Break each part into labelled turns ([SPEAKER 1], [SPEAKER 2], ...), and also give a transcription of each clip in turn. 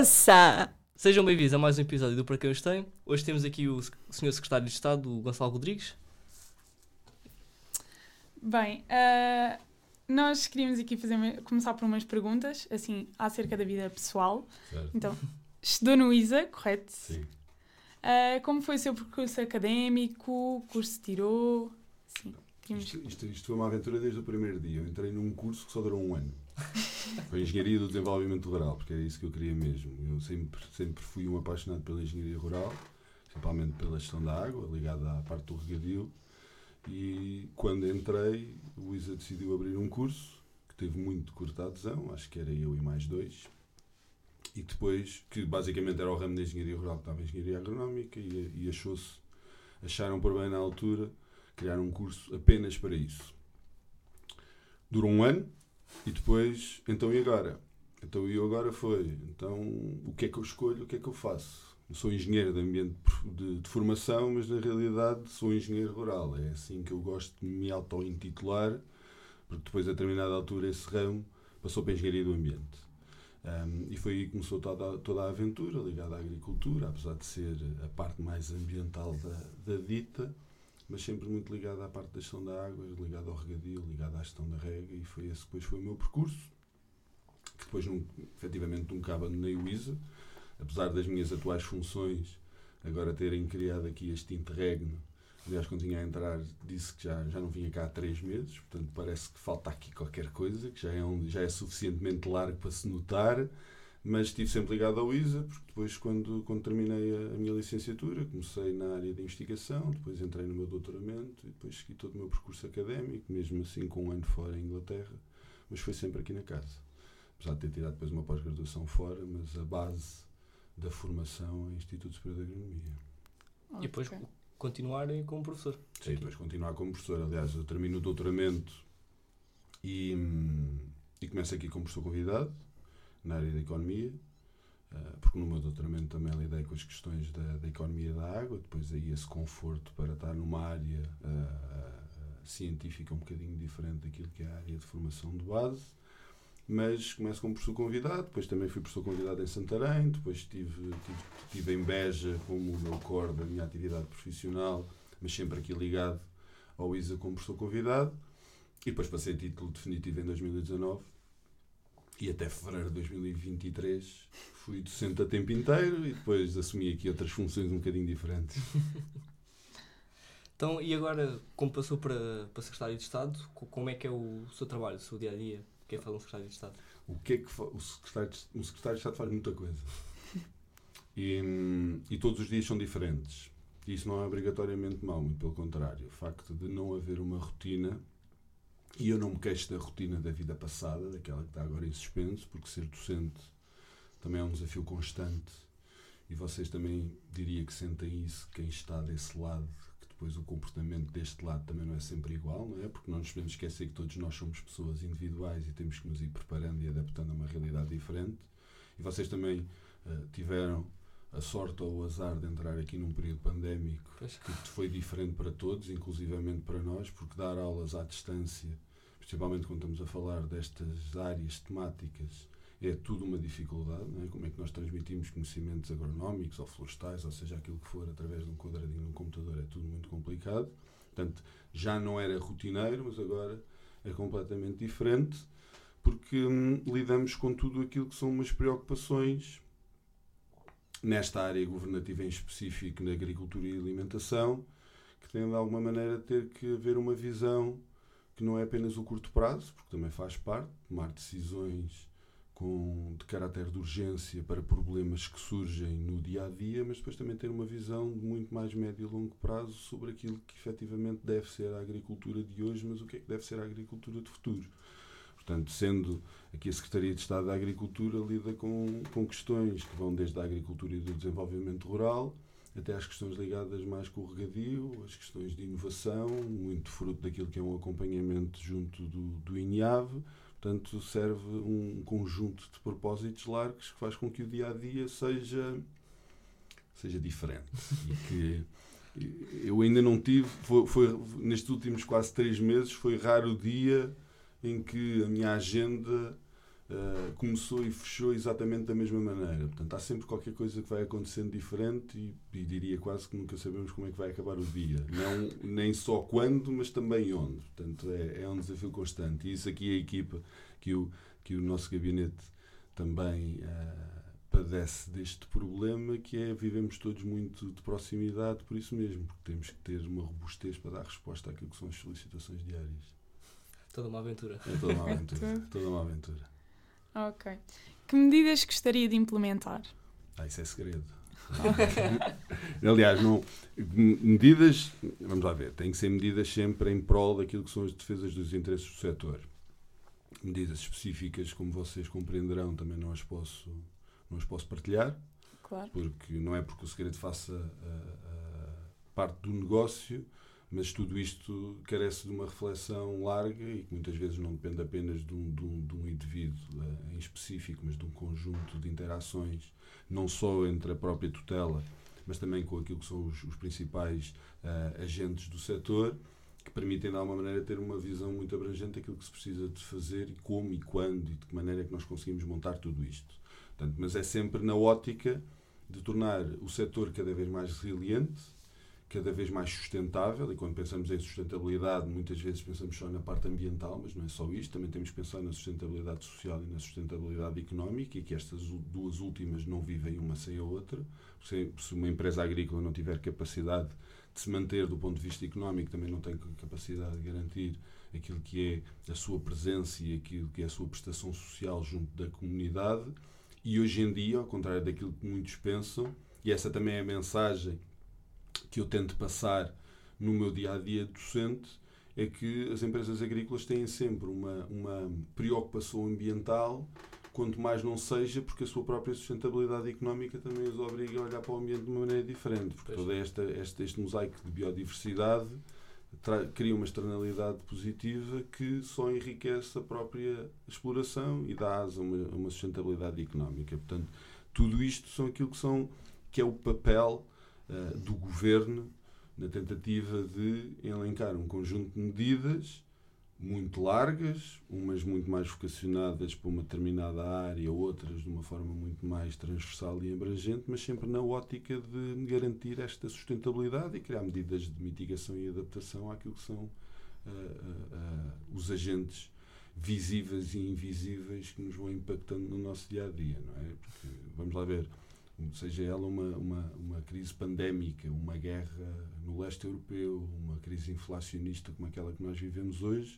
[SPEAKER 1] Poça!
[SPEAKER 2] Sejam bem-vindos a mais um episódio do Para Quem Os Tem. Hoje temos aqui o Sr. Secretário de Estado, o Gonçalo Rodrigues.
[SPEAKER 3] Bem, uh, nós queríamos aqui fazer, começar por umas perguntas, assim, acerca da vida pessoal.
[SPEAKER 4] Certo.
[SPEAKER 3] Então, estudou no ISA, correto?
[SPEAKER 4] Sim.
[SPEAKER 3] Uh, como foi o seu percurso académico? Curso tirou? Sim. queríamos-
[SPEAKER 4] Isto, isto, isto foi uma aventura desde o primeiro dia. Eu entrei num curso que só durou um ano. Foi Engenharia do Desenvolvimento Rural, porque era isso que eu queria mesmo. Eu sempre, sempre fui um apaixonado pela engenharia rural, principalmente pela gestão da água, ligada à parte do regadio. E quando entrei, o ISA decidiu abrir um curso que teve muito curta adesão, acho que era eu e mais dois. E depois, que basicamente era o ramo da engenharia rural que estava em engenharia agronómica, e, e achou-se, acharam por bem na altura criar um curso apenas para isso. Durou um ano e depois, então e agora? Então e agora foi, então o que é que eu escolho, o que é que eu faço? Eu sou engenheiro de ambiente de, de formação, mas na realidade sou engenheiro rural. É assim que eu gosto de me auto-intitular, porque depois a determinada altura esse ramo passou para a engenharia do ambiente. Um, e foi aí que começou toda, toda a aventura ligada à agricultura, apesar de ser a parte mais ambiental da, da dita, mas sempre muito ligada à parte da gestão da água, ligada ao regadio, ligada à gestão da rega, e foi esse depois foi o meu percurso, que depois não, efetivamente nunca abandonei o ISA, apesar das minhas atuais funções, agora terem criado aqui este interregno, aliás quando vinha a entrar disse que já, já não vinha cá há três meses, portanto parece que falta aqui qualquer coisa, que já é, um, já é suficientemente largo para se notar, mas estive sempre ligado ao ISA, porque depois, quando, quando terminei a, a minha licenciatura, comecei na área de investigação, depois entrei no meu doutoramento e depois segui todo o meu percurso académico, mesmo assim com um ano fora em Inglaterra, mas foi sempre aqui na casa. Apesar de ter tirado depois uma pós-graduação fora, mas a base da formação é Instituto Superior de Agronomia.
[SPEAKER 2] E depois
[SPEAKER 3] Ok.
[SPEAKER 2] continuarem como professor.
[SPEAKER 4] Sim, depois continuar como professor. Aliás, eu termino o doutoramento e, hum, e começo aqui como professor convidado na área da economia, ah, porque no meu doutoramento também lidei com as questões da, da economia da água, depois aí esse conforto para estar numa área ah, científica um bocadinho diferente daquilo que é a área de formação de base. Mas começo como professor convidado, depois também fui professor convidado em Santarém, depois estive, tive, tive em Beja como o meu core da minha atividade profissional, mas sempre aqui ligado ao ISA como professor convidado. E depois passei título definitivo em 2019 e até fevereiro de 2023 fui docente a tempo inteiro e depois assumi aqui outras funções um bocadinho diferentes.
[SPEAKER 2] Então, e agora, como passou para, para Secretário de Estado, co- como é que é o seu trabalho, o seu dia a dia? O que é que faz um Secretário de Estado?
[SPEAKER 4] O que é que o secretário, de, um secretário de Estado faz muita coisa. E, e todos os dias são diferentes. Isso não é obrigatoriamente mau, muito pelo contrário. O facto de não haver uma rotina, e eu não me queixo da rotina da vida passada, daquela que está agora em suspenso, porque ser docente também é um desafio constante. E vocês também diria que sentem isso, quem está desse lado, que depois o comportamento deste lado também não é sempre igual, não é? Porque não nos podemos esquecer que todos nós somos pessoas individuais e temos que nos ir preparando e adaptando a uma realidade diferente. E vocês também eh, tiveram a sorte ou o azar de entrar aqui num período pandémico
[SPEAKER 2] Pois.
[SPEAKER 4] que foi diferente para todos, inclusivamente para nós, porque dar aulas à distância, principalmente quando estamos a falar destas áreas temáticas, é tudo uma dificuldade. É? Como é que nós transmitimos conhecimentos agronómicos ou florestais, ou seja, aquilo que for, através de um quadradinho num computador, é tudo muito complicado. Portanto, já não era rotineiro, mas agora é completamente diferente, porque hum, lidamos com tudo aquilo que são umas preocupações nesta área governativa em específico, na agricultura e alimentação, que tem de alguma maneira ter que haver uma visão que não é apenas o curto prazo, porque também faz parte, tomar decisões com, de caráter de urgência para problemas que surgem no dia a dia, mas depois também ter uma visão de muito mais médio e longo prazo sobre aquilo que efetivamente deve ser a agricultura de hoje, mas o que é que deve ser a agricultura de futuro. Portanto, sendo aqui a Secretaria de Estado da Agricultura lida com, com questões que vão desde a agricultura e do desenvolvimento rural até às questões ligadas mais com o regadio, as questões de inovação, muito fruto daquilo que é um acompanhamento junto do, do INIAV. Portanto, serve um conjunto de propósitos largos que faz com que o dia a dia seja, seja diferente. E que eu ainda não tive, foi, foi, nestes últimos quase três meses, foi raro o dia em que a minha agenda uh, começou e fechou exatamente da mesma maneira. Portanto, há sempre qualquer coisa que vai acontecendo diferente e, e diria quase que nunca sabemos como é que vai acabar o dia. Não, nem só quando, mas também onde. Portanto, é, é um desafio constante. E isso aqui é a equipa que o, que o nosso gabinete também uh, padece deste problema, que é vivemos todos muito de proximidade por isso mesmo, porque temos que ter uma robustez para dar resposta àquilo que são as solicitações diárias.
[SPEAKER 2] Toda uma aventura.
[SPEAKER 4] É toda uma aventura. toda uma aventura.
[SPEAKER 3] Ok. Que medidas gostaria de implementar?
[SPEAKER 4] Ah, isso é segredo. Aliás, não, medidas, vamos lá ver, têm que ser medidas sempre em prol daquilo que são as defesas dos interesses do setor. Medidas específicas, como vocês compreenderão, também não as posso, não as posso partilhar.
[SPEAKER 3] Claro.
[SPEAKER 4] Porque não é porque o segredo faça a, a parte do negócio, mas tudo isto carece de uma reflexão larga e que muitas vezes não depende apenas de um, de um, de um indivíduo uh, em específico, mas de um conjunto de interações, não só entre a própria tutela, mas também com aquilo que são os, os principais uh, agentes do setor, que permitem de alguma maneira ter uma visão muito abrangente daquilo que se precisa de fazer e como e quando e de que maneira é que nós conseguimos montar tudo isto. Portanto, mas é sempre na ótica de tornar o setor cada vez mais resiliente, cada vez mais sustentável, e quando pensamos em sustentabilidade, muitas vezes pensamos só na parte ambiental, mas não é só isto, também temos que pensar na sustentabilidade social e na sustentabilidade económica, e que estas duas últimas não vivem uma sem a outra. Se, se uma empresa agrícola não tiver capacidade de se manter do ponto de vista económico, também não tem capacidade de garantir aquilo que é a sua presença e aquilo que é a sua prestação social junto da comunidade. E hoje em dia, ao contrário daquilo que muitos pensam, e essa também é a mensagem que eu tento passar no meu dia a dia docente é que as empresas agrícolas têm sempre uma, uma preocupação ambiental, quanto mais não seja porque a sua própria sustentabilidade económica também os obriga a olhar para o ambiente de uma maneira diferente, porque todo esta, este, este mosaico de biodiversidade cria uma externalidade positiva que só enriquece a própria exploração e dá asa a uma, uma sustentabilidade económica. Portanto, tudo isto são aquilo que são que é o papel uh, do governo na tentativa de elencar um conjunto de medidas muito largas, umas muito mais vocacionadas para uma determinada área, outras de uma forma muito mais transversal e abrangente, mas sempre na ótica de garantir esta sustentabilidade e criar medidas de mitigação e adaptação àquilo que são uh, uh, uh, os agentes visíveis e invisíveis que nos vão impactando no nosso dia a dia, não é? Porque, vamos lá ver, seja ela uma, uma, uma crise pandémica, uma guerra no leste europeu, uma crise inflacionista como aquela que nós vivemos hoje,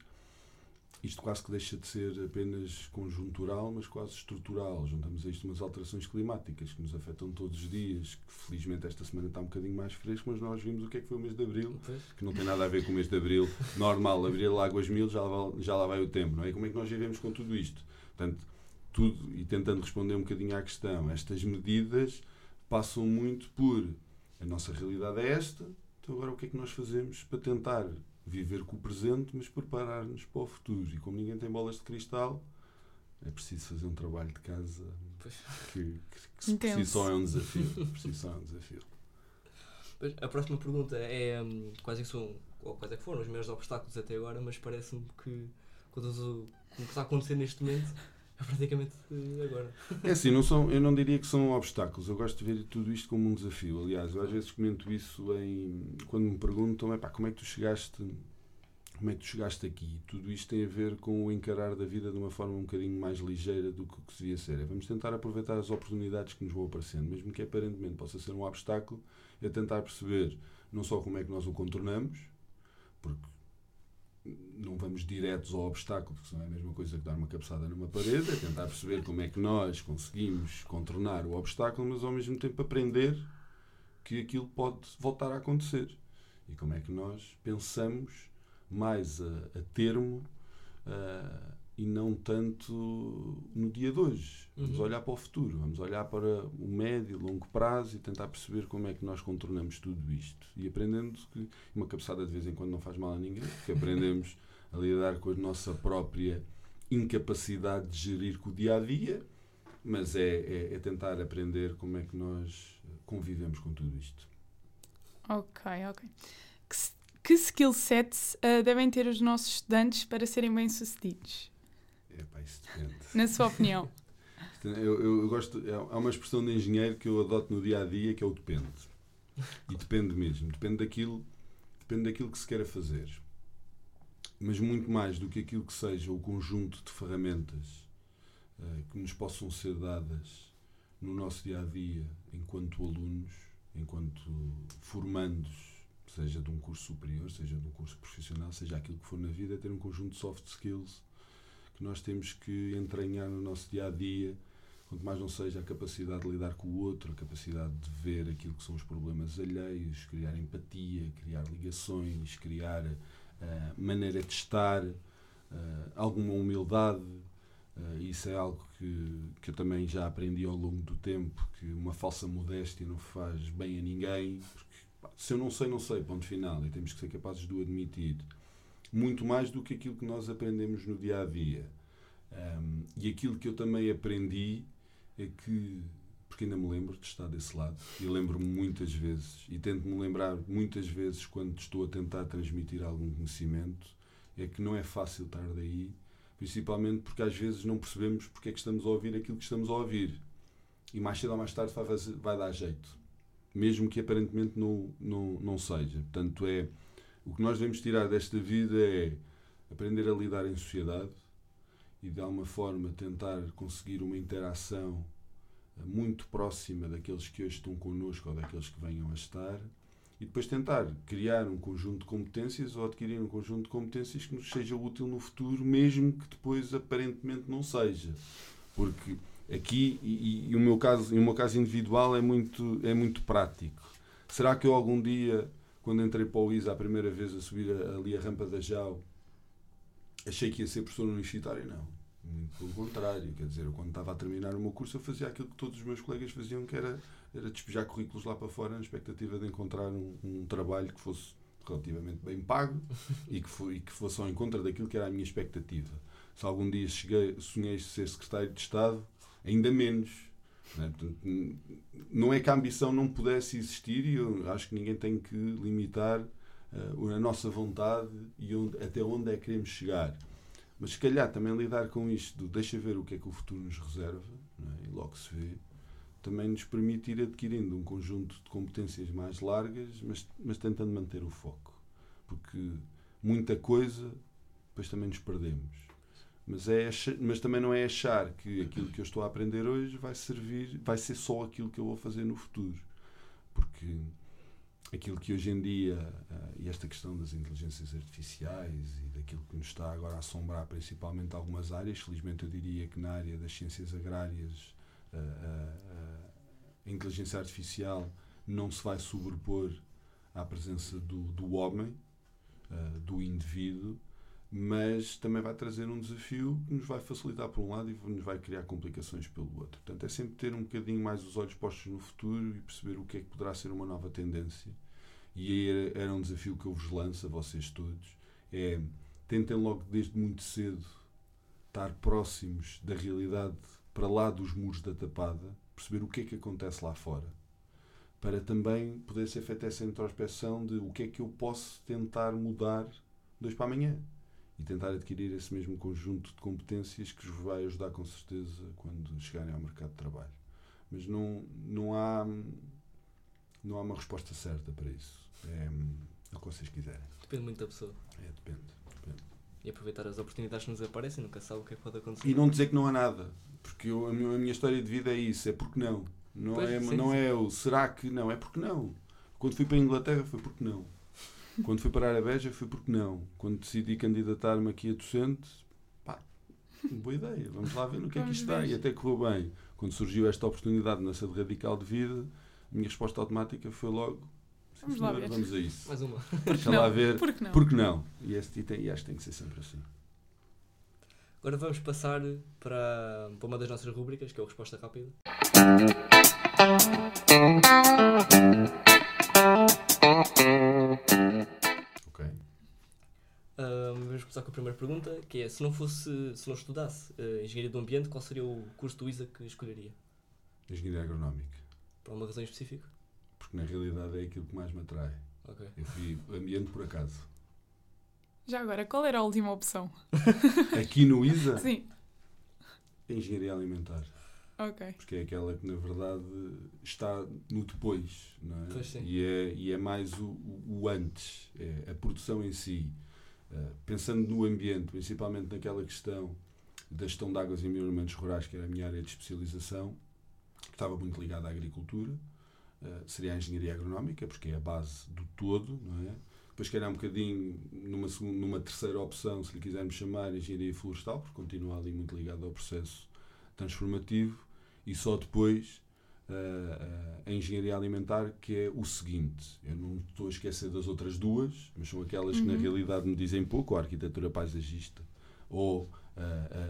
[SPEAKER 4] isto quase que deixa de ser apenas conjuntural, mas quase estrutural. Juntamos a isto umas alterações climáticas que nos afetam todos os dias, que felizmente esta semana está um bocadinho mais fresco, mas nós vimos o que é que foi o mês de Abril, que não tem nada a ver com o mês de Abril normal, abril, águas mil, já lá, já lá vai o tempo, não é? Como é que nós vivemos com tudo isto? Portanto, tudo, e tentando responder um bocadinho à questão, estas medidas passam muito por a nossa realidade é esta, então agora o que é que nós fazemos para tentar viver com o presente, mas preparar-nos para o futuro. E como ninguém tem bolas de cristal, é preciso fazer um trabalho de casa que, que, que por si só é um desafio. por si só é um desafio.
[SPEAKER 2] A próxima pergunta é um, quais, é são, ou quais é que foram os maiores obstáculos até agora, mas parece-me que com o que está a acontecer neste momento praticamente agora.
[SPEAKER 4] É assim, não são, eu não diria que são obstáculos, eu gosto de ver tudo isto como um desafio. Aliás, eu às vezes comento isso em, quando me perguntam pá, como é que tu chegaste como é que tu chegaste aqui? Tudo isto tem a ver com o encarar da vida de uma forma um bocadinho mais ligeira do que, que devia ser. É, vamos tentar aproveitar as oportunidades que nos vão aparecendo, mesmo que aparentemente possa ser um obstáculo, é tentar perceber não só como é que nós o contornamos, porque não vamos diretos ao obstáculo, porque não é a mesma coisa que dar uma cabeçada numa parede, é tentar perceber como é que nós conseguimos contornar o obstáculo, mas ao mesmo tempo aprender que aquilo pode voltar a acontecer. E como é que nós pensamos mais a, a termo uh, e não tanto no dia de hoje. Vamos uhum. olhar para o futuro, vamos olhar para o médio e longo prazo e tentar perceber como é que nós contornamos tudo isto. E aprendendo que uma cabeçada de vez em quando não faz mal a ninguém, porque aprendemos a lidar com a nossa própria incapacidade de gerir com o dia a dia, mas é, é, é tentar aprender como é que nós convivemos com tudo isto.
[SPEAKER 3] Ok, ok. Que, que skill sets uh, devem ter os nossos estudantes para serem bem-sucedidos?
[SPEAKER 4] É pá, isso depende.
[SPEAKER 3] Na sua opinião.
[SPEAKER 4] Eu, eu, eu gosto, é- há uma expressão de engenheiro que eu adoto no dia a dia que é o depende. E depende mesmo. Depende daquilo, depende daquilo que se queira fazer. Mas muito mais do que aquilo que seja o conjunto de ferramentas eh, que nos possam ser dadas no nosso dia a dia, enquanto alunos, enquanto formandos, seja de um curso superior, seja de um curso profissional, seja aquilo que for na vida, é ter um conjunto de soft skills nós temos que entranhar no nosso dia a dia, quanto mais não seja a capacidade de lidar com o outro, a capacidade de ver aquilo que são os problemas alheios, criar empatia, criar ligações, criar uh, maneira de estar, uh, alguma humildade. Uh, isso é algo que, que eu também já aprendi ao longo do tempo, que uma falsa modéstia não faz bem a ninguém. Porque, pá, se eu não sei, não sei, ponto final, e temos que ser capazes de o admitir muito mais do que aquilo que nós aprendemos no dia a dia. Um, e aquilo que eu também aprendi é que, porque ainda me lembro de estar desse lado, e lembro-me muitas vezes, e tento-me lembrar muitas vezes quando estou a tentar transmitir algum conhecimento, é que não é fácil estar daí, principalmente porque às vezes não percebemos porque é que estamos a ouvir aquilo que estamos a ouvir. E mais cedo ou mais tarde vai, vai dar jeito, mesmo que aparentemente não, não, não seja. Portanto, é o que nós devemos tirar desta vida é aprender a lidar em sociedade e de alguma forma tentar conseguir uma interação muito próxima daqueles que hoje estão connosco ou daqueles que venham a estar e depois tentar criar um conjunto de competências ou adquirir um conjunto de competências que nos seja útil no futuro, mesmo que depois aparentemente não seja. Porque aqui, e, e o, meu caso, e o meu caso individual é muito, é muito prático. Será que eu algum dia quando entrei para o ISA a primeira vez a subir ali a rampa da JAU, achei que ia ser professor universitário, não. Muito pelo contrário, quer dizer, eu quando estava a terminar o meu curso eu fazia aquilo que todos os meus colegas faziam, que era, era despejar currículos lá para fora na expectativa de encontrar um, um trabalho que fosse relativamente bem pago e que, foi, e que fosse ao encontro daquilo que era a minha expectativa. Se algum dia cheguei, sonhei ser secretário de Estado, ainda menos não é? Portanto, não é que a ambição não pudesse existir e eu acho que ninguém tem que limitar uh, a nossa vontade e onde, até onde é que queremos chegar. Mas se calhar também lidar com isto, deixa ver o que é que o futuro nos reserva, é? e logo se vê, também nos permite ir adquirindo um conjunto de competências mais largas, mas, mas tentando manter o foco. Porque muita coisa, depois também nos perdemos mas, é, mas também não é achar que aquilo que eu estou a aprender hoje vai servir, vai ser só aquilo que eu vou fazer no futuro. Porque aquilo que hoje em dia, uh, e esta questão das inteligências artificiais e daquilo que nos está agora a assombrar, principalmente algumas áreas, felizmente eu diria que na área das ciências agrárias uh, uh, a inteligência artificial não se vai sobrepor à presença do, do homem, do indivíduo, mas também vai trazer um desafio que nos vai facilitar por um lado e nos vai criar complicações pelo outro. Portanto, é sempre ter um bocadinho mais os olhos postos no futuro e perceber o que é que poderá ser uma nova tendência. E era, era um desafio que eu vos lanço a vocês todos, é tentem logo desde muito cedo estar próximos da realidade para lá dos muros da tapada, perceber o que é que acontece lá fora, para também poder ser feita essa introspeção de o que é que eu posso tentar mudar de hoje para amanhã e tentar adquirir esse mesmo conjunto de competências que os vai ajudar com certeza quando chegarem ao mercado de trabalho. Mas não, não, há, não há uma resposta certa para isso. É, é o que vocês quiserem.
[SPEAKER 2] Depende muito da pessoa.
[SPEAKER 4] É, depende, depende.
[SPEAKER 2] E aproveitar as oportunidades que nos aparecem, nunca sabe o que é que pode acontecer.
[SPEAKER 4] E não dizer que não há nada, porque eu, a, minha, a, minha, história de vida é isso, é porque não. Não, pois, é, sim, não sim. é o será que não, é porque não. Quando fui para a Inglaterra foi porque não. Quando fui para a Arabeja foi porque não. Quando decidi candidatar-me aqui a docente, pá, boa ideia, vamos lá ver no que é que isto está. E até correu bem. Quando surgiu esta oportunidade na sede radical de vida, a minha resposta automática foi logo.
[SPEAKER 3] Vamos lá ver.
[SPEAKER 4] Vamos a isso.
[SPEAKER 2] Mais uma.
[SPEAKER 4] Deixa lá ver. Porque não? Porque não? E, este, e, tem, e acho que tem que ser sempre assim.
[SPEAKER 2] Agora vamos passar para, para uma das nossas rubricas, que é a Resposta Rápida. A primeira pergunta, que é se não fosse, se não estudasse uh, Engenharia do Ambiente, qual seria o curso do ISA que escolheria?
[SPEAKER 4] Engenharia Agronómica.
[SPEAKER 2] Por uma razão específica?
[SPEAKER 4] Porque na realidade é aquilo que mais me atrai.
[SPEAKER 2] Okay.
[SPEAKER 4] Eu fui ambiente por acaso.
[SPEAKER 3] Já agora, qual era a última opção?
[SPEAKER 4] Aqui no ISA?
[SPEAKER 3] Sim.
[SPEAKER 4] a engenharia alimentar.
[SPEAKER 3] Ok.
[SPEAKER 4] Porque é aquela que, na verdade, está no depois, não é?
[SPEAKER 2] Pois sim.
[SPEAKER 4] E é, e é mais o, o- o antes, é a produção em si. Uh, pensando no ambiente, principalmente naquela questão da gestão de águas e environamentos rurais, que era a minha área de especialização, que estava muito ligada à agricultura, uh, seria a engenharia agronómica, porque é a base do todo, não é? Depois, calhar, um bocadinho numa, segun- numa terceira opção, se lhe quisermos chamar, engenharia florestal, porque continua ali muito ligado ao processo transformativo, e só depois a engenharia alimentar, que é o seguinte: eu não estou a esquecer das outras duas, mas são aquelas que na
[SPEAKER 3] Uhum.
[SPEAKER 4] realidade me dizem pouco, a arquitetura paisagista ou uh,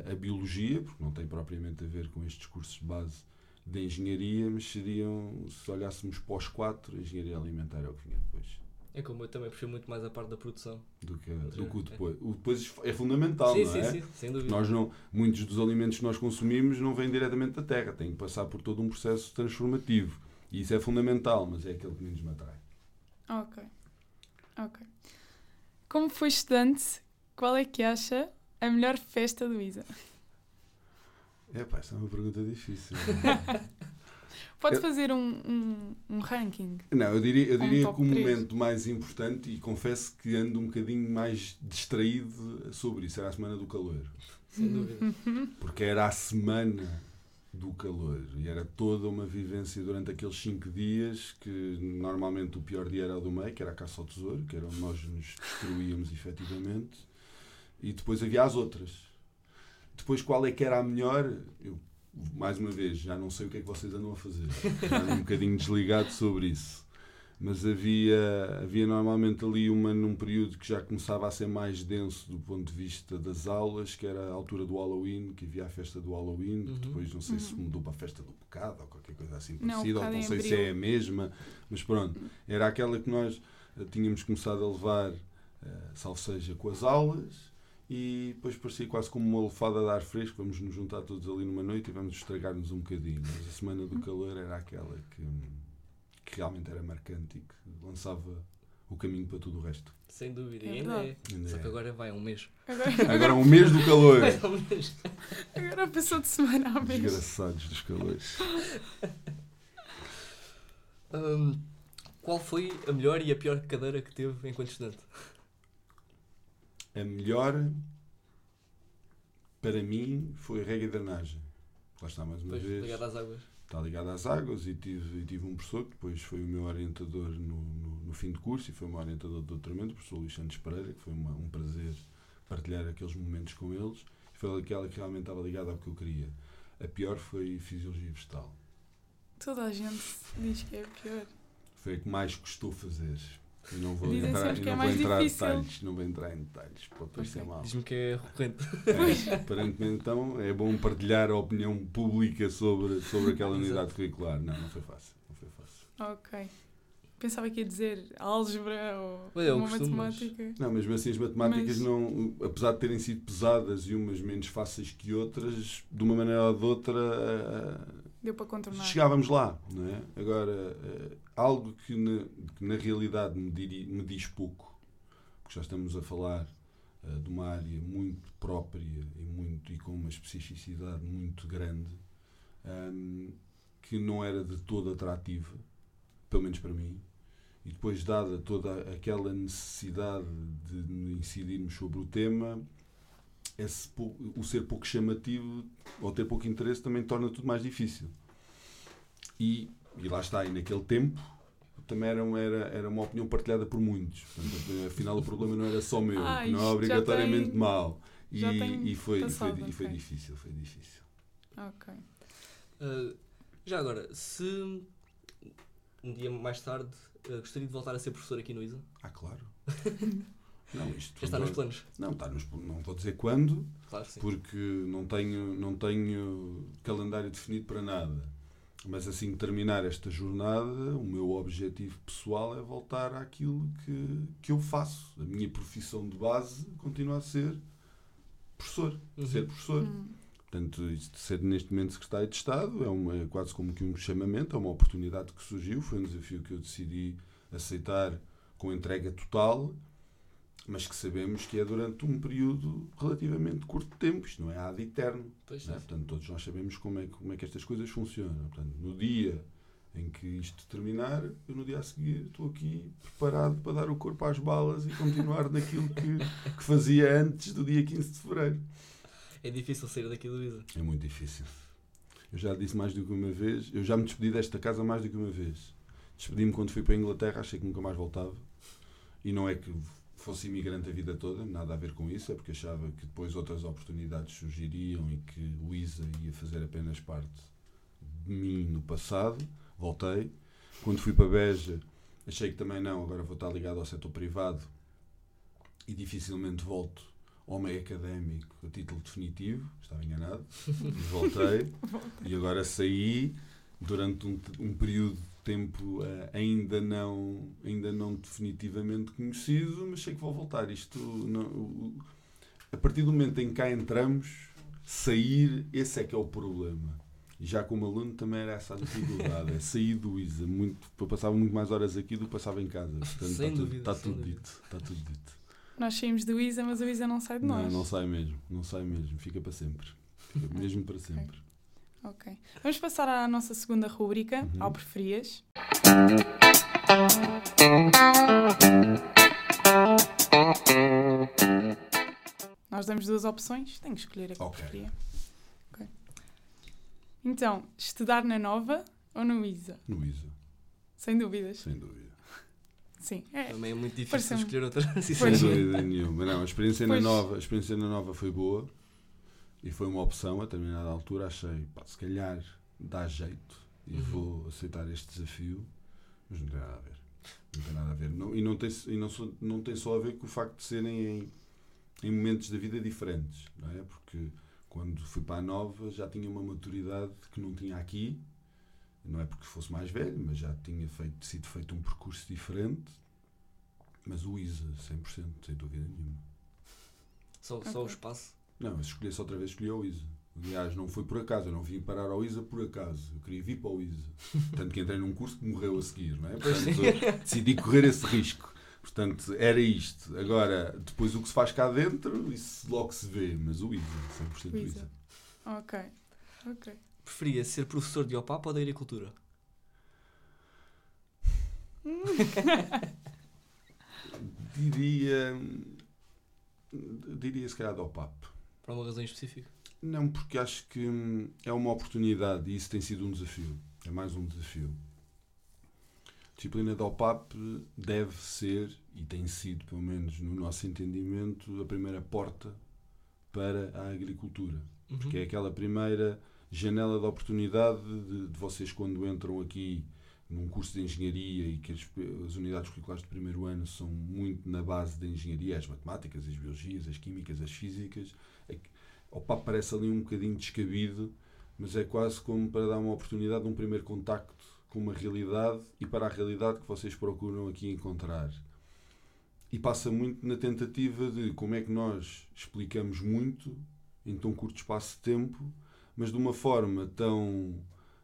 [SPEAKER 4] a, a biologia, porque não tem propriamente a ver com estes cursos de base de engenharia, mas seriam, se olhássemos para os quatro, a engenharia alimentar é o que vinha depois.
[SPEAKER 2] É como eu também prefiro muito mais a parte da produção.
[SPEAKER 4] Do que, do que o
[SPEAKER 2] É.
[SPEAKER 4] depois. O depois é fundamental,
[SPEAKER 2] sim,
[SPEAKER 4] não
[SPEAKER 2] sim,
[SPEAKER 4] é?
[SPEAKER 2] sim, sem dúvida.
[SPEAKER 4] Nós não, muitos dos alimentos que nós consumimos não vêm diretamente da terra, têm que passar por todo um processo transformativo. E isso é fundamental, mas é aquele que menos me atrai.
[SPEAKER 3] Ok. Ok. Como foi estudante, qual é que acha a melhor festa do ISA?
[SPEAKER 4] É pá, essa é uma pergunta difícil.
[SPEAKER 3] Pode
[SPEAKER 4] Eu-
[SPEAKER 3] fazer um, um, um ranking.
[SPEAKER 4] não, eu diria, eu
[SPEAKER 3] Um
[SPEAKER 4] diria
[SPEAKER 3] top
[SPEAKER 4] que o
[SPEAKER 3] três.
[SPEAKER 4] momento mais importante, e confesso que ando um bocadinho mais distraído sobre isso, era a Semana do Calor.
[SPEAKER 2] Sem dúvida.
[SPEAKER 4] Porque era a semana do calor e era toda uma vivência durante aqueles cinco dias que normalmente o pior dia era o do meio, que era a caça ao tesouro, que era onde nós nos destruíamos efetivamente, e depois havia as outras. Depois qual é que era a melhor? Eu, mais uma vez, já não sei o que é que vocês andam a fazer. Um bocadinho desligado sobre isso. Mas havia, havia normalmente ali uma num período que já começava a ser mais denso do ponto de vista das aulas, que era a altura do Halloween, que havia a festa do Halloween, que
[SPEAKER 2] Uhum.
[SPEAKER 4] depois não sei se
[SPEAKER 3] Uhum.
[SPEAKER 4] mudou para a festa do pecado ou qualquer coisa assim
[SPEAKER 3] Não,
[SPEAKER 4] parecida, ou
[SPEAKER 3] pecado
[SPEAKER 4] não sei se é a mesma, mas pronto, era aquela que nós eh, tínhamos começado a levar, eh, salvo seja, com as aulas, e depois parecia quase como uma lefada de ar fresco, vamos nos juntar todos ali numa noite e vamos estragar-nos um bocadinho. Mas a semana do calor era aquela que, que realmente era marcante e que lançava o caminho para tudo o resto.
[SPEAKER 2] Sem dúvida.
[SPEAKER 3] É
[SPEAKER 2] e ainda é.
[SPEAKER 4] Ainda
[SPEAKER 2] Só
[SPEAKER 4] é.
[SPEAKER 2] que agora vai um mês.
[SPEAKER 3] Agora,
[SPEAKER 4] Agora um mês do calor.
[SPEAKER 2] Mais ou menos.
[SPEAKER 3] agora passou de semana a vez.
[SPEAKER 4] Desgraçados dos calores.
[SPEAKER 2] Hum, qual foi a melhor e a pior cadeira que teve enquanto estudante?
[SPEAKER 4] A melhor para mim foi a rega e drenagem. Lá está mais uma
[SPEAKER 2] Depois
[SPEAKER 4] vez.
[SPEAKER 2] ligado às águas.
[SPEAKER 4] Está ligado às águas e tive, e tive um professor que depois foi o meu orientador no, no, no fim de curso e foi o meu orientador de doutoramento, o professor Luís Santos Pereira, que foi uma- um prazer partilhar aqueles momentos com eles. Foi aquela que realmente estava ligada ao que eu queria. A pior foi Fisiologia Vegetal.
[SPEAKER 3] Toda a gente diz que é pior.
[SPEAKER 4] Foi a que mais custou fazer. Não vou
[SPEAKER 3] Dizem
[SPEAKER 4] entrar,
[SPEAKER 3] sempre que é
[SPEAKER 4] não vou
[SPEAKER 3] mais
[SPEAKER 4] entrar em
[SPEAKER 3] difícil.
[SPEAKER 4] detalhes. Não vou entrar em detalhes. Pode parecer mal.
[SPEAKER 2] Diz-me que é recorrente.
[SPEAKER 4] É, aparentemente, então, é bom partilhar a opinião pública sobre, sobre aquela unidade curricular. Não, não foi fácil. Não foi fácil.
[SPEAKER 3] Ok. Pensava que ia dizer álgebra ou
[SPEAKER 2] eu
[SPEAKER 3] uma
[SPEAKER 2] costumo, mas-
[SPEAKER 3] matemática.
[SPEAKER 4] Não, mas assim as matemáticas
[SPEAKER 3] Mas-
[SPEAKER 4] não, apesar de terem sido pesadas e umas menos fáceis que outras, de uma maneira ou de outra
[SPEAKER 3] Deu para contornar.
[SPEAKER 4] chegávamos lá, não é? Agora, ah, algo que na, que na realidade me, diri- me diz pouco, porque já estamos a falar ah, de uma área muito própria e, muito, e com uma especificidade muito grande, ahm, que não era de todo atrativa, pelo menos para mim, e depois, dada toda aquela necessidade de incidirmos sobre o tema, esse o ser pouco chamativo ou ter pouco interesse também torna tudo mais difícil. E, e lá está, e naquele tempo também era, uma- era, era uma opinião partilhada por muitos. Portanto, afinal, o problema não era só meu,
[SPEAKER 3] Ai,
[SPEAKER 4] não é
[SPEAKER 3] já
[SPEAKER 4] obrigatoriamente
[SPEAKER 3] tem-
[SPEAKER 4] mau. E, e, foi, e, foi,
[SPEAKER 3] passado,
[SPEAKER 4] e foi difícil, foi difícil.
[SPEAKER 3] Ok.
[SPEAKER 2] Uh, já agora, se um dia mais tarde uh, gostaria de voltar a ser professor aqui no ISA,
[SPEAKER 4] Ah, claro. Não, isto
[SPEAKER 2] está nos planos.
[SPEAKER 4] Não, está nos, não vou dizer quando,
[SPEAKER 2] Claro que sim.
[SPEAKER 4] porque não tenho, não tenho calendário definido para nada. Mas assim que terminar esta jornada, o meu objetivo pessoal é voltar àquilo que, que eu faço. A minha profissão de base continua a ser professor.
[SPEAKER 2] Uhum.
[SPEAKER 4] Ser professor.
[SPEAKER 3] Hum.
[SPEAKER 4] Portanto, isto de ser neste momento secretário de Estado é, uma, é quase como que um chamamento, é uma oportunidade que surgiu, foi um desafio que eu decidi aceitar com entrega total mas que sabemos que é durante um período relativamente curto de tempo, isto não é ad eterno. É?
[SPEAKER 2] é.
[SPEAKER 4] Portanto, todos nós sabemos como é, que- como é que estas coisas funcionam. Portanto, no dia em que isto terminar, eu no dia a seguir estou aqui preparado para dar o corpo às balas e continuar naquilo que, que fazia antes do dia 15 de fevereiro.
[SPEAKER 2] É difícil sair daqui Isa.
[SPEAKER 4] É muito difícil. Eu já disse mais do que uma vez, eu já me despedi desta casa mais do que uma vez. Despedi-me quando fui para a Inglaterra, achei que nunca mais voltava. E não é que fosse imigrante a vida toda, nada a ver com isso, é porque achava que depois outras oportunidades surgiriam e que o ISA ia fazer apenas parte de mim no passado. Voltei. Quando fui para Beja, achei que também não, agora vou estar ligado ao setor privado e dificilmente volto ao meio académico a título definitivo, estava enganado, voltei. E agora saí durante um, um período tempo eh, ainda, não, ainda não definitivamente conhecido, mas sei que vou voltar. Isto, não- o- a partir do momento em que cá entramos, sair, esse é que é o problema. Já como aluno também era essa a dificuldade, é sair do ISA. Muito, eu passava muito mais horas aqui do que passava em casa. Portanto,
[SPEAKER 2] Sem
[SPEAKER 4] está tudo,
[SPEAKER 2] dúvida,
[SPEAKER 4] está
[SPEAKER 2] sem
[SPEAKER 4] tudo
[SPEAKER 2] dúvida.
[SPEAKER 4] dito. Está tudo dito.
[SPEAKER 3] Nós saímos do Isa, mas o Isa não sai de
[SPEAKER 4] Não,
[SPEAKER 3] nós.
[SPEAKER 4] não sai mesmo, não sai mesmo, fica para sempre. Fica mesmo para sempre.
[SPEAKER 3] Ok. Vamos passar à nossa segunda rúbrica,
[SPEAKER 4] Uhum.
[SPEAKER 3] ao preferias. Nós damos duas opções, tenho que escolher a que
[SPEAKER 4] Ok.
[SPEAKER 3] preferia. Ok. Então, estudar na Nova ou no ISA?
[SPEAKER 4] No ISA,
[SPEAKER 3] Sem dúvidas.
[SPEAKER 4] sem dúvida.
[SPEAKER 3] Sim. É.
[SPEAKER 2] Também é muito difícil escolher outra.
[SPEAKER 4] Sem dúvida nenhuma. Não, a experiência, na nova, a experiência na nova foi boa e foi uma opção a determinada altura. Achei, pá, se calhar dá jeito e
[SPEAKER 2] Uhum.
[SPEAKER 4] vou aceitar este desafio, mas não tem nada a ver. Não tem nada a ver. Não- e não tem, e não, só- não tem só a ver com o facto de serem em, em momentos da vida diferentes, não é? Porque quando fui para a nova já tinha uma maturidade que não tinha aqui. Não é porque fosse mais velho, mas já tinha feito, sido feito um percurso diferente. Mas o ISA, 100%, sem dúvida nenhuma.
[SPEAKER 2] Só,
[SPEAKER 3] Ok.
[SPEAKER 2] só o espaço.
[SPEAKER 4] Não, se escolhesse outra vez, escolhi o ISA. Aliás, não foi por acaso, eu não vim parar ao ISA por acaso. Eu queria vir para o ISA. Tanto que entrei num curso que morreu a seguir, não é? Portanto, decidi correr esse risco. Portanto, era isto. Agora, depois o que se faz cá dentro, isso logo se vê. Mas o ISA, 100%
[SPEAKER 3] O
[SPEAKER 4] ISA.
[SPEAKER 3] ISA. Ok. Ok.
[SPEAKER 2] Preferia ser professor de OPAP ou da agricultura?
[SPEAKER 4] Diria. Diria se calhar do OPAP.
[SPEAKER 2] Por uma razão específica?
[SPEAKER 4] Não, porque acho que hum, é uma oportunidade e isso tem sido um desafio. É mais um desafio. A disciplina da OPAP deve ser, e tem sido, pelo menos no nosso entendimento, a primeira porta para a agricultura.
[SPEAKER 2] Uhum.
[SPEAKER 4] Que é aquela primeira janela de oportunidade de, de vocês, quando entram aqui num curso de engenharia e que as, as unidades curriculares de primeiro ano são muito na base da engenharia, as matemáticas, as biologias, as químicas, as físicas, opa, parece ali um bocadinho descabido, mas é quase como para dar uma oportunidade de um primeiro contacto com uma realidade e para a realidade que vocês procuram aqui encontrar. E passa muito na tentativa de como é que nós explicamos muito em tão curto espaço de tempo, mas de uma forma tão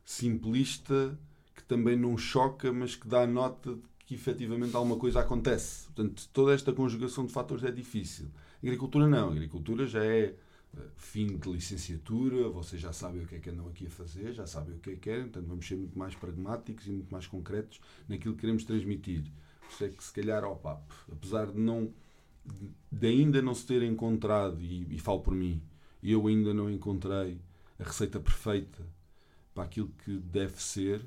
[SPEAKER 4] simplista que também não choca, mas que dá nota de que efetivamente alguma coisa acontece. Portanto, toda esta conjugação de fatores é difícil. Agricultura não. Agricultura já é fim de licenciatura, vocês já sabem o que é que andam aqui a fazer, já sabem o que é que querem, portanto vamos ser muito mais pragmáticos e muito mais concretos naquilo que queremos transmitir. Por isso é que se calhar ao papo, apesar de não de ainda não se ter encontrado, e, e falo por mim, eu ainda não encontrei a receita perfeita para aquilo que deve ser,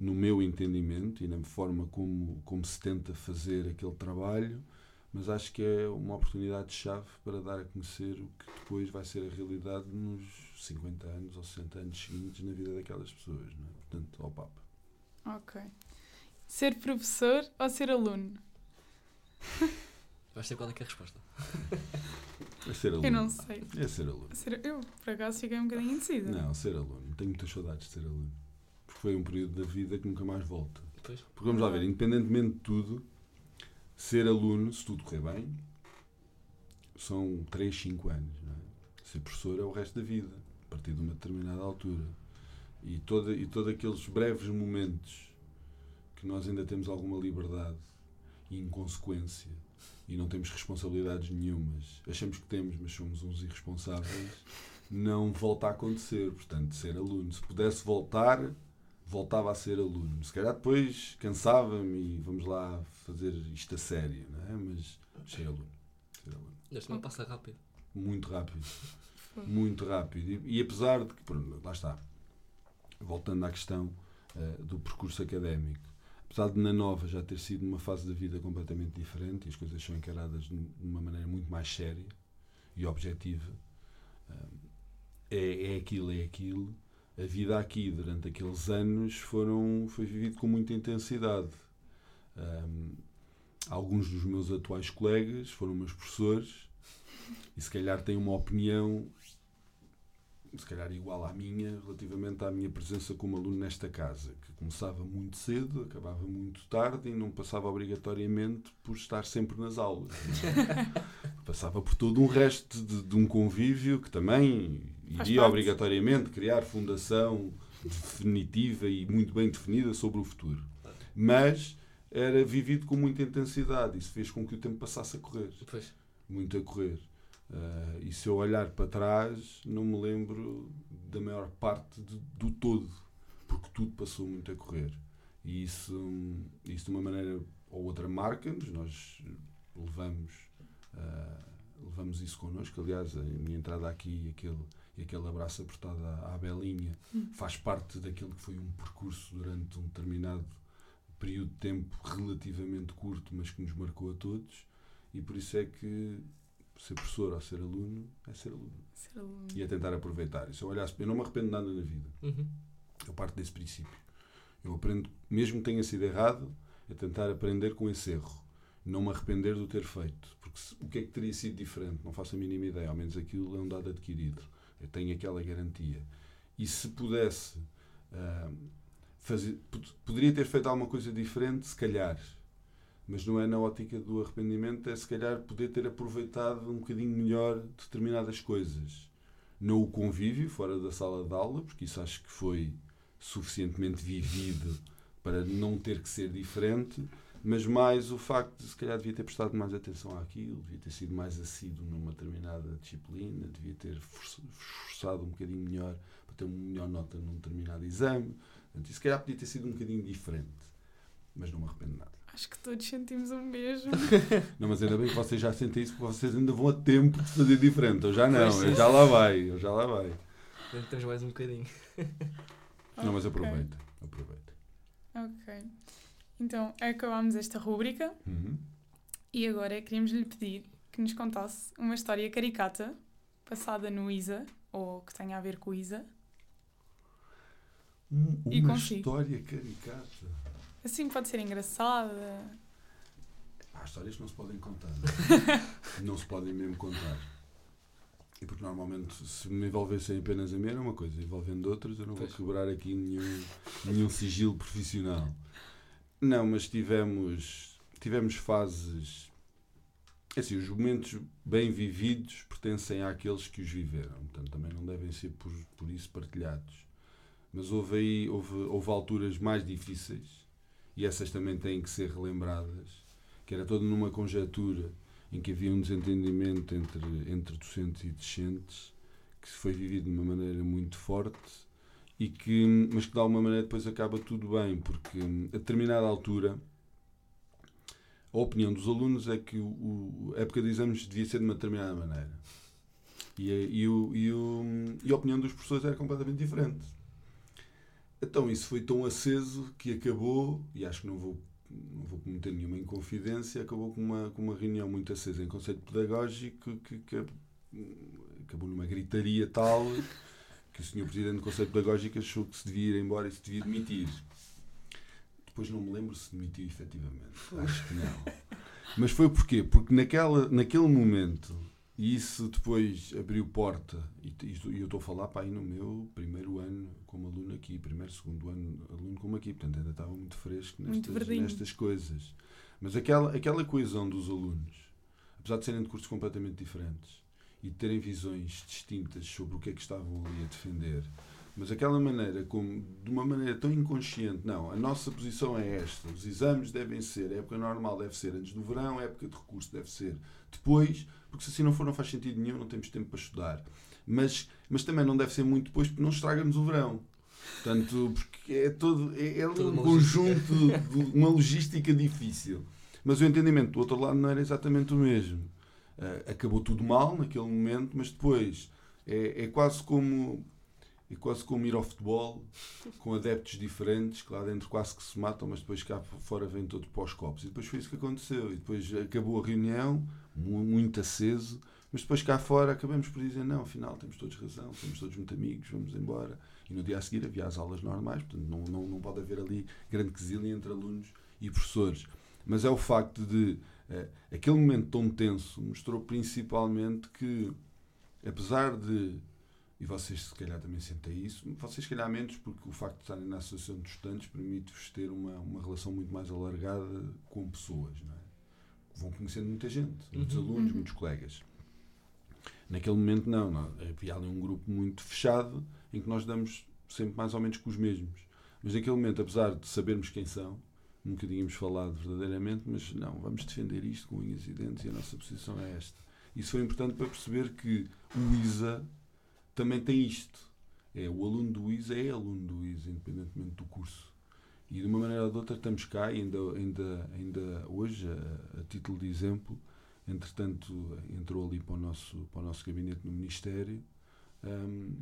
[SPEAKER 4] no meu entendimento e na forma como, como se tenta fazer aquele trabalho, mas acho que é uma oportunidade-chave para dar a conhecer o que depois vai ser a realidade nos 50 anos ou 60 anos seguintes na vida daquelas pessoas. Não é? Portanto, ao Papa.
[SPEAKER 3] Ok. Ser professor ou ser aluno?
[SPEAKER 2] Vais ter qual é que é a resposta?
[SPEAKER 4] É ser aluno.
[SPEAKER 3] Eu não sei.
[SPEAKER 4] É ser aluno.
[SPEAKER 3] Ser- Eu, por acaso, fiquei um bocadinho indecisa.
[SPEAKER 4] Não, ser aluno. Tenho muitas saudades de ser aluno. Porque foi um período da vida que nunca mais volta.
[SPEAKER 2] Depois?
[SPEAKER 4] Porque vamos lá ver, independentemente de tudo, ser aluno, se tudo correr bem, são 3, 5 anos. É? Ser professor é o resto da vida, a partir de uma determinada altura. E, toda, e todos aqueles breves momentos que nós ainda temos alguma liberdade e inconsequência e não temos responsabilidades nenhumas, achamos que temos, mas somos uns irresponsáveis, não volta a acontecer. Portanto, ser aluno, se pudesse voltar, voltava a ser aluno. Se calhar depois cansava-me e vamos lá fazer isto a sério, não é? Mas ser aluno. Aluno.
[SPEAKER 2] Este não passa rápido.
[SPEAKER 4] Muito rápido. Muito rápido. E, e apesar de que, pronto, lá está, voltando à questão uh, do percurso académico, apesar de na nova já ter sido uma fase da vida completamente diferente e as coisas são encaradas de uma maneira muito mais séria e objetiva, uh, é, é aquilo, é aquilo. A vida aqui durante aqueles anos foram, foi vivida com muita intensidade. Um, alguns dos meus atuais colegas foram meus professores e se calhar têm uma opinião se calhar igual à minha relativamente à minha presença como aluno nesta casa, que começava muito cedo, acabava muito tarde e não passava obrigatoriamente por estar sempre nas aulas. passava por todo um resto de, de um convívio que também iria obrigatoriamente criar fundação definitiva e muito bem definida sobre o futuro. Mas era vivido com muita intensidade. Isso fez com que o tempo passasse a correr.
[SPEAKER 2] Pois.
[SPEAKER 4] Muito a correr. Uh, e se eu olhar para trás, não me lembro da maior parte de, do todo, porque tudo passou muito a correr. E isso, isso de uma maneira ou outra marca-nos, nós levamos, uh, levamos isso connosco. Aliás, a minha entrada aqui e aquele, e aquele abraço apertado à, à Belinha hum. faz parte daquilo que foi um percurso durante um determinado período de tempo relativamente curto, mas que nos marcou a todos. E por isso é que ser professor ou ser aluno é ser aluno.
[SPEAKER 3] Ser aluno.
[SPEAKER 4] E é tentar aproveitar. E se eu olhasse, eu não me arrependo de nada na vida.
[SPEAKER 2] Uhum.
[SPEAKER 4] Eu parto desse princípio. Eu aprendo, mesmo que tenha sido errado, é tentar aprender com esse erro. Não me arrepender do ter feito. Porque se, o que é que teria sido diferente? Não faço a mínima ideia. Ao menos aquilo é um dado adquirido. Eu tenho aquela garantia. E se pudesse. Uh, fazer, poderia ter feito alguma coisa diferente, se calhar mas não é na ótica do arrependimento, é se calhar poder ter aproveitado um bocadinho melhor determinadas coisas. Não o convívio fora da sala de aula, porque isso acho que foi suficientemente vivido para não ter que ser diferente, mas mais o facto de se calhar devia ter prestado mais atenção àquilo, devia ter sido mais assíduo numa determinada disciplina, devia ter esforçado um bocadinho melhor para ter uma melhor nota num determinado exame. Portanto, isso se calhar podia ter sido um bocadinho diferente, mas não me arrependo nada.
[SPEAKER 3] Acho que todos sentimos o mesmo.
[SPEAKER 4] Não, mas ainda bem que vocês já sentem isso, porque vocês ainda vão a tempo de fazer diferente. Eu já não, eu já lá vai, eu já lá vai.
[SPEAKER 2] Temos mais um bocadinho.
[SPEAKER 4] Não, mas aproveita, aproveita.
[SPEAKER 3] Ok. Então, acabámos esta rúbrica
[SPEAKER 4] uhum.
[SPEAKER 3] e agora queríamos lhe pedir que nos contasse uma história caricata passada no ISA ou que tenha a ver com o ISA.
[SPEAKER 4] Um, uma história caricata.
[SPEAKER 3] Assim pode ser engraçada.
[SPEAKER 4] Há histórias que não se podem contar. não se podem mesmo contar. E porque normalmente se me envolvessem apenas a mim era uma coisa, envolvendo outros eu não vou quebrar aqui nenhum, nenhum sigilo profissional. Não, mas tivemos, tivemos fases. Assim, os momentos bem vividos pertencem àqueles que os viveram, portanto também não devem ser por, por isso partilhados. Mas houve aí, houve, houve alturas mais difíceis e essas também têm que ser relembradas, que era toda numa conjetura em que havia um desentendimento entre, entre docentes e discentes, que foi vivido de uma maneira muito forte, e que, mas que de alguma maneira depois acaba tudo bem, porque a determinada altura a opinião dos alunos é que o, a época de exames devia ser de uma determinada maneira. E e, o, e, o, e a opinião dos professores era completamente diferente. Então isso foi tão aceso que acabou, e acho que não vou, não vou cometer nenhuma inconfidência, acabou com uma, com uma reunião muito acesa em conceito pedagógico que, que acabou numa gritaria tal que o senhor Presidente do Conselho Pedagógico achou que se devia ir embora e se devia demitir. Depois não me lembro se demitiu efetivamente. Acho que não. Mas foi porquê? Porque naquela, naquele momento e isso depois abriu porta, e, e eu estou a falar para aí no meu primeiro ano como aluno aqui, primeiro, segundo ano aluno como aqui, portanto ainda estava muito fresco nestas, muito nestas coisas. Mas aquela, aquela coesão dos alunos, apesar de serem de cursos completamente diferentes e terem visões distintas sobre o que é que estavam ali a defender, Mas aquela maneira, como de uma maneira tão inconsciente, não, a nossa posição é esta, os exames devem ser, a época normal deve ser antes do verão, a época de recurso deve ser depois, porque se assim não for não faz sentido nenhum, não temos tempo para estudar. Mas, mas também não deve ser muito depois, porque não estraga-nos o verão. Portanto, porque é todo, é, é um conjunto, de uma logística difícil. Mas o entendimento do outro lado não era exatamente o mesmo. Uh, acabou tudo mal naquele momento, mas depois é, é quase como é quase como ir ao futebol com adeptos diferentes, que lá dentro quase que se matam, mas depois cá fora vêm todos para os copos. E depois foi isso que aconteceu. E depois acabou a reunião, muito aceso, mas depois cá fora acabamos por dizer: não, afinal temos todos razão, somos todos muito amigos, vamos embora. E no dia a seguir havia as aulas normais, portanto não, não, não pode haver ali grande quesilha entre alunos e professores. Mas é o facto de aquele momento tão tenso mostrou principalmente que, apesar de e vocês se calhar também sentem isso, vocês se calhar menos porque o facto de estarem na Associação de Estudantes permite-vos ter uma, uma relação muito mais alargada com pessoas, não é? Vão conhecendo muita gente, muitos uhum. alunos, uhum. muitos colegas. Naquele momento não, não, havia ali um grupo muito fechado em que nós damos sempre mais ou menos com os mesmos. Mas naquele momento, apesar de sabermos quem são, nunca tínhamos falado verdadeiramente, mas não, vamos defender isto com unhas e dentes e a nossa posição é esta. Isso foi importante para perceber que o ISA também tem isto. É, o aluno do ISA é aluno do ISA, independentemente do curso. E de uma maneira ou de outra estamos cá, ainda, ainda, ainda hoje, a, a título de exemplo, entretanto entrou ali para o nosso, para o nosso gabinete no Ministério um,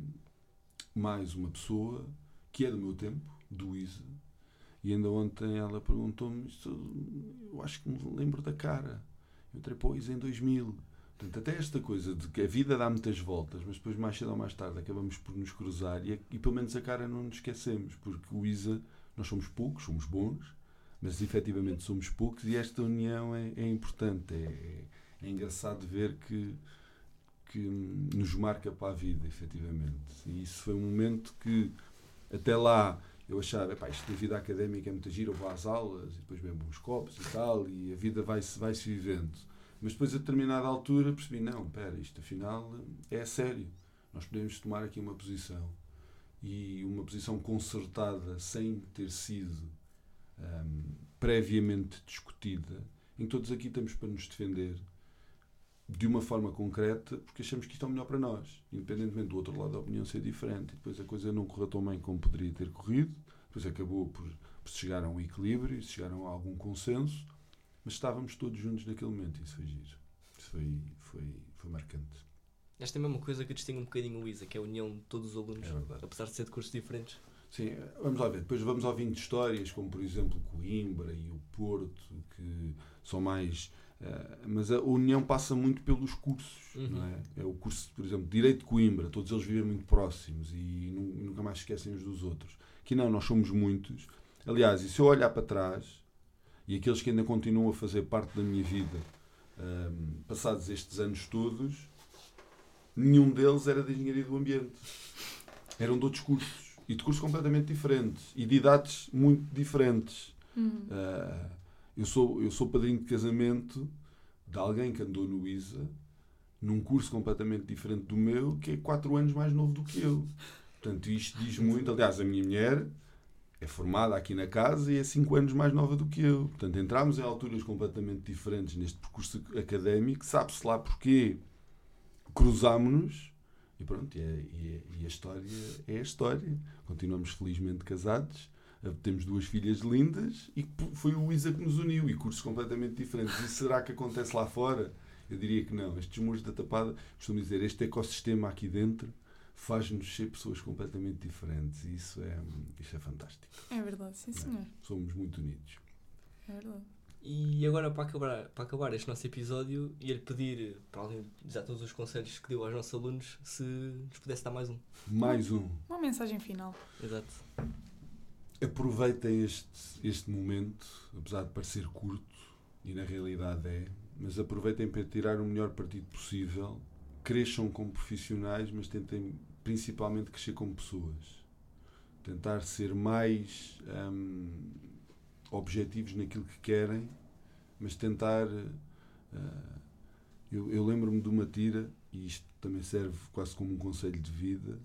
[SPEAKER 4] mais uma pessoa que é do meu tempo, do ISA, e ainda ontem ela perguntou-me, eu acho que me lembro da cara. Eu entrei ISA em 2000. Portanto, até esta coisa de que a vida dá muitas voltas, mas depois mais cedo ou mais tarde acabamos por nos cruzar e, e pelo menos a cara não nos esquecemos, porque o ISA, nós somos poucos, somos bons, mas efetivamente somos poucos e esta união é, é importante. É, é, engraçado ver que, que nos marca para a vida, efetivamente. E isso foi um momento que até lá eu achava, pá, isto da vida académica é muito giro, eu vou às aulas e depois bebo uns copos e tal, e a vida vai-se vai -se vivendo. Mas depois, a determinada altura, percebi: não, espera, isto afinal é sério. Nós podemos tomar aqui uma posição. E uma posição concertada, sem ter sido um, previamente discutida, em que todos aqui estamos para nos defender de uma forma concreta, porque achamos que isto é o melhor para nós, independentemente do outro lado da opinião ser diferente. E depois a coisa não correu tão bem como poderia ter corrido, depois acabou por, por chegar a um equilíbrio, chegaram a algum consenso mas estávamos todos juntos naquele momento e isso foi giro. Isso foi, foi, foi marcante.
[SPEAKER 2] Esta é a mesma coisa que distingue um bocadinho o ISA, que é a união de todos os alunos, é apesar de ser de cursos diferentes.
[SPEAKER 4] Sim, vamos lá ver. Depois vamos ouvindo histórias, como por exemplo Coimbra e o Porto, que são mais. Uh, mas a união passa muito pelos cursos, uhum. não é? É o curso, por exemplo, Direito de Coimbra, todos eles vivem muito próximos e nunca mais esquecem uns dos outros. Aqui não, nós somos muitos. Aliás, e se eu olhar para trás, e aqueles que ainda continuam a fazer parte da minha vida, um, passados estes anos todos, nenhum deles era de engenharia do ambiente. Eram de outros cursos. E de cursos completamente diferentes. E de idades muito diferentes. Uhum. Uh, eu, sou, eu sou padrinho de casamento de alguém que andou no ISA num curso completamente diferente do meu, que é 4 anos mais novo do que eu. Portanto, isto diz muito. Aliás, a minha mulher é formada aqui na casa e é 5 anos mais nova do que eu. Portanto, entramos em alturas completamente diferentes neste percurso académico, sabe-se lá porquê. Cruzámonos e pronto, e, é, e, é, e, a história é a história. Continuamos felizmente casados, temos duas filhas lindas e foi o ISA que nos uniu e cursos completamente diferentes. E será que acontece lá fora? Eu diria que não. Estes muros da tapada, costumo dizer, este ecossistema aqui dentro faz-nos ser pessoas completamente diferentes e isso é, isso é fantástico.
[SPEAKER 3] É verdade, sim é? senhor. É?
[SPEAKER 4] Somos muito unidos.
[SPEAKER 3] É verdade.
[SPEAKER 2] E agora, para acabar, para acabar este nosso episódio, ia-lhe pedir, para além de já todos os conselhos que deu aos nossos alunos, se nos pudesse dar mais um.
[SPEAKER 4] Mais um.
[SPEAKER 3] Uma mensagem final.
[SPEAKER 2] Exato.
[SPEAKER 4] Aproveitem este, este momento, apesar de parecer curto, e na realidade é, mas aproveitem para tirar o melhor partido possível. Cresçam como profissionais, mas tentem principalmente crescer como pessoas. Tentar ser mais hum, objetivos naquilo que querem, mas tentar. Uh, eu, eu lembro-me de uma tira, e isto também serve quase como um conselho de vida,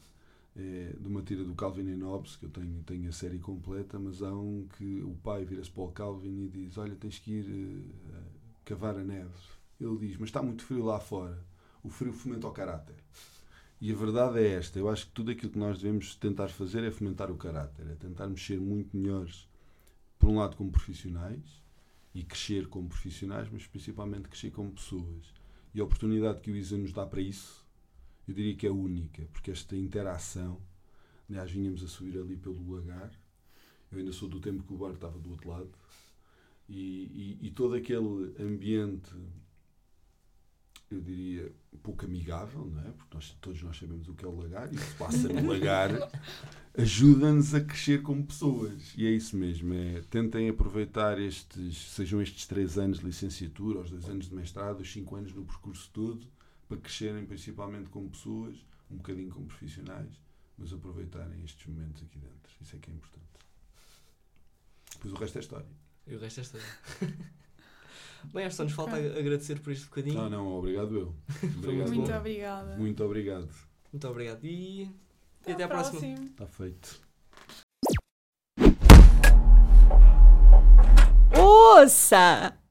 [SPEAKER 4] é de uma tira do Calvin e Hobbes, que eu tenho, tenho a série completa, mas há um que o pai vira-se para o Calvin e diz: Olha, tens que ir uh, cavar a neve. Ele diz: Mas está muito frio lá fora. O frio fomenta o caráter. E a verdade é esta: eu acho que tudo aquilo que nós devemos tentar fazer é fomentar o caráter, é tentarmos ser muito melhores, por um lado, como profissionais e crescer como profissionais, mas principalmente crescer como pessoas. E a oportunidade que o ISA nos dá para isso, eu diria que é única, porque esta interação, aliás, vinhamos a subir ali pelo lagar, eu ainda sou do tempo que o barco estava do outro lado, e, e, e todo aquele ambiente eu diria, pouco amigável, não é? Porque nós, todos nós sabemos o que é o lagar e se passa no lagar ajuda-nos a crescer como pessoas. E é isso mesmo. É, tentem aproveitar estes, sejam estes três anos de licenciatura, os dois anos de mestrado, os cinco anos no percurso todo, para crescerem principalmente como pessoas, um bocadinho como profissionais, mas aproveitarem estes momentos aqui dentro. Isso é que é importante. Depois o resto é história.
[SPEAKER 2] E o resto é história. Bem, acho que só nos falta agradecer por este bocadinho.
[SPEAKER 4] Não, não, obrigado eu.
[SPEAKER 3] Obrigado muito bom. obrigada.
[SPEAKER 4] Muito obrigado.
[SPEAKER 2] Muito obrigado. E,
[SPEAKER 3] até,
[SPEAKER 2] e até
[SPEAKER 3] à
[SPEAKER 2] próxima.
[SPEAKER 3] próxima.
[SPEAKER 4] Está feito.
[SPEAKER 1] Ouça!